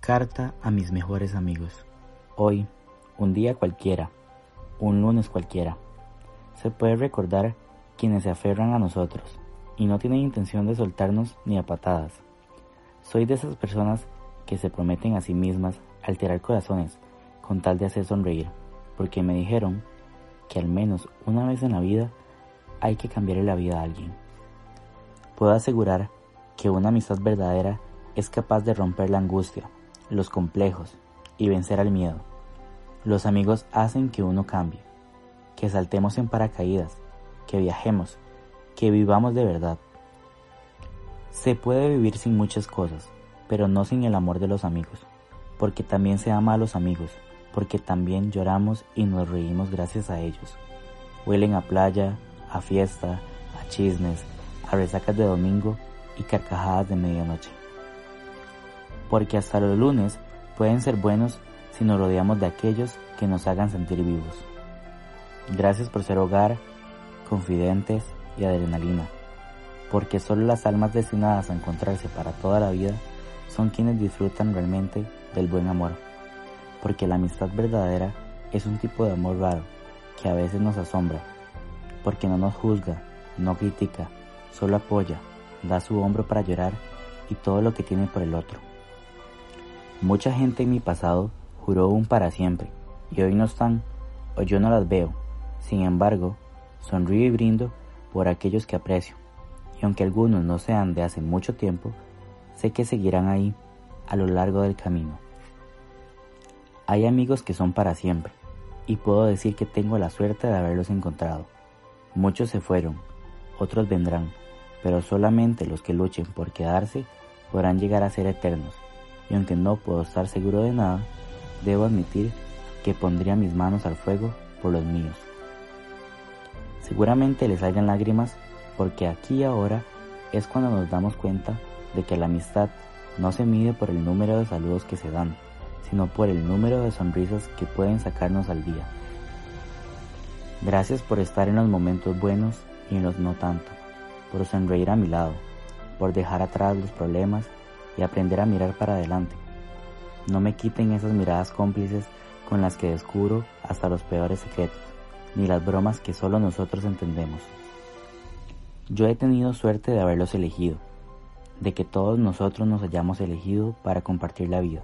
Carta a mis mejores amigos. Hoy, un día cualquiera, un lunes cualquiera, se puede recordar quienes se aferran a nosotros y no tienen intención de soltarnos ni a patadas. Soy de esas personas que se prometen a sí mismas alterar corazones con tal de hacer sonreír, porque me dijeron que al menos una vez en la vida hay que cambiarle la vida a alguien. Puedo asegurar que una amistad verdadera es capaz de romper la angustia, los complejos y vencer al miedo. Los amigos hacen que uno cambie, que saltemos en paracaídas, que viajemos, que vivamos de verdad. Se puede vivir sin muchas cosas, pero no sin el amor de los amigos, porque también se ama a los amigos, porque también lloramos y nos reímos gracias a ellos. Huelen a playa, a fiesta, a chismes, a resacas de domingo y carcajadas de medianoche porque hasta los lunes pueden ser buenos si nos rodeamos de aquellos que nos hagan sentir vivos. Gracias por ser hogar, confidentes y adrenalina, porque solo las almas destinadas a encontrarse para toda la vida son quienes disfrutan realmente del buen amor, porque la amistad verdadera es un tipo de amor raro que a veces nos asombra, porque no nos juzga, no critica, solo apoya, da su hombro para llorar y todo lo que tiene por el otro. Mucha gente en mi pasado juró un para siempre y hoy no están o yo no las veo. Sin embargo, sonrío y brindo por aquellos que aprecio. Y aunque algunos no sean de hace mucho tiempo, sé que seguirán ahí a lo largo del camino. Hay amigos que son para siempre y puedo decir que tengo la suerte de haberlos encontrado. Muchos se fueron, otros vendrán, pero solamente los que luchen por quedarse podrán llegar a ser eternos y aunque no puedo estar seguro de nada, debo admitir que pondría mis manos al fuego por los míos. Seguramente les salgan lágrimas porque aquí y ahora es cuando nos damos cuenta de que la amistad no se mide por el número de saludos que se dan, sino por el número de sonrisas que pueden sacarnos al día. Gracias por estar en los momentos buenos y en los no tanto, por sonreír a mi lado, por dejar atrás los problemas y aprender a mirar para adelante. No me quiten esas miradas cómplices con las que descubro hasta los peores secretos, ni las bromas que solo nosotros entendemos. Yo he tenido suerte de haberlos elegido, de que todos nosotros nos hayamos elegido para compartir la vida.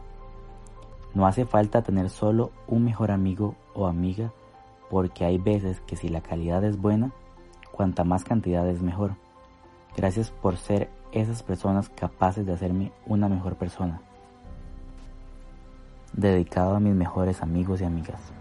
No hace falta tener solo un mejor amigo o amiga, porque hay veces que si la calidad es buena, cuanta más cantidad es mejor. Gracias por ser esas personas capaces de hacerme una mejor persona. Dedicado a mis mejores amigos y amigas.